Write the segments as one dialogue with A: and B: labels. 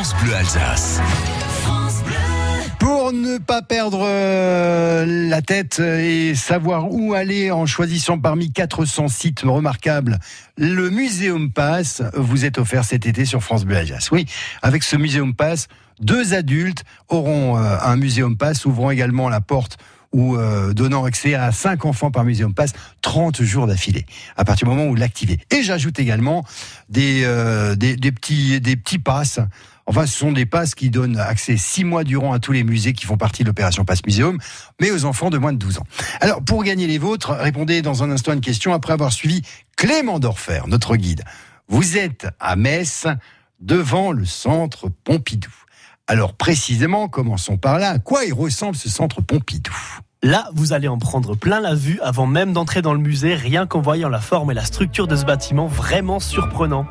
A: France Bleu Alsace.
B: Pour ne pas perdre euh, la tête et savoir où aller en choisissant parmi 400 sites remarquables, le Muséum Pass vous est offert cet été sur France Bleu Alsace. Oui, avec ce Muséum Pass, deux adultes auront euh, un Muséum Pass, ouvrant également la porte ou euh, donnant accès à 5 enfants par Muséum Pass 30 jours d'affilée, à partir du moment où vous l'activez. Et j'ajoute également des, euh, des, des, petits, des petits passes. Enfin, ce sont des passes qui donnent accès 6 mois durant à tous les musées qui font partie de l'opération Passe Muséum, mais aux enfants de moins de 12 ans. Alors, pour gagner les vôtres, répondez dans un instant à une question après avoir suivi Clément Dorfer, notre guide. Vous êtes à Metz, devant le centre Pompidou. Alors précisément, commençons par là. À quoi il ressemble ce centre Pompidou?
C: Là, vous allez en prendre plein la vue avant même d'entrer dans le musée, rien qu'en voyant la forme et la structure de ce bâtiment vraiment surprenant.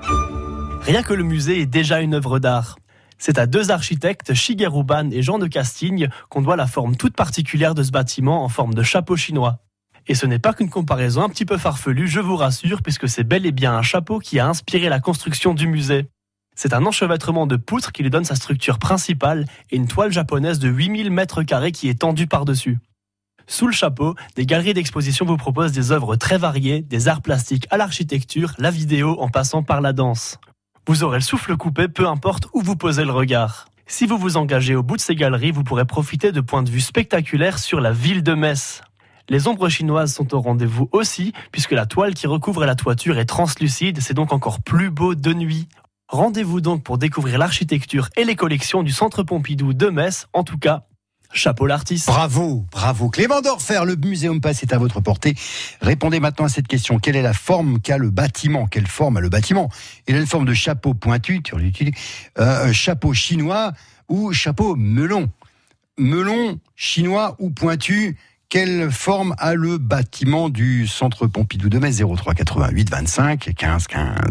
C: Rien que le musée est déjà une œuvre d'art. C'est à deux architectes, Shigeru Ban et Jean de Castigne, qu'on doit la forme toute particulière de ce bâtiment en forme de chapeau chinois. Et ce n'est pas qu'une comparaison un petit peu farfelue, je vous rassure, puisque c'est bel et bien un chapeau qui a inspiré la construction du musée. C'est un enchevêtrement de poutres qui lui donne sa structure principale et une toile japonaise de 8000 mètres carrés qui est tendue par-dessus. Sous le chapeau, des galeries d'exposition vous proposent des œuvres très variées, des arts plastiques à l'architecture, la vidéo en passant par la danse. Vous aurez le souffle coupé, peu importe où vous posez le regard. Si vous vous engagez au bout de ces galeries, vous pourrez profiter de points de vue spectaculaires sur la ville de Metz. Les ombres chinoises sont au rendez-vous aussi, puisque la toile qui recouvre la toiture est translucide, c'est donc encore plus beau de nuit. Rendez-vous donc pour découvrir l'architecture et les collections du Centre Pompidou de Metz. En tout cas, chapeau l'artiste.
B: Bravo, bravo. Clément Dorfer, le Muséum Pass est à votre portée. Répondez maintenant à cette question. Quelle est la forme qu'a le bâtiment? Quelle forme a le bâtiment? Il a une forme de chapeau pointu, tu euh, chapeau chinois ou chapeau melon. Melon, chinois ou pointu quelle forme a le bâtiment du centre Pompidou de Metz? 03 88 25 15 15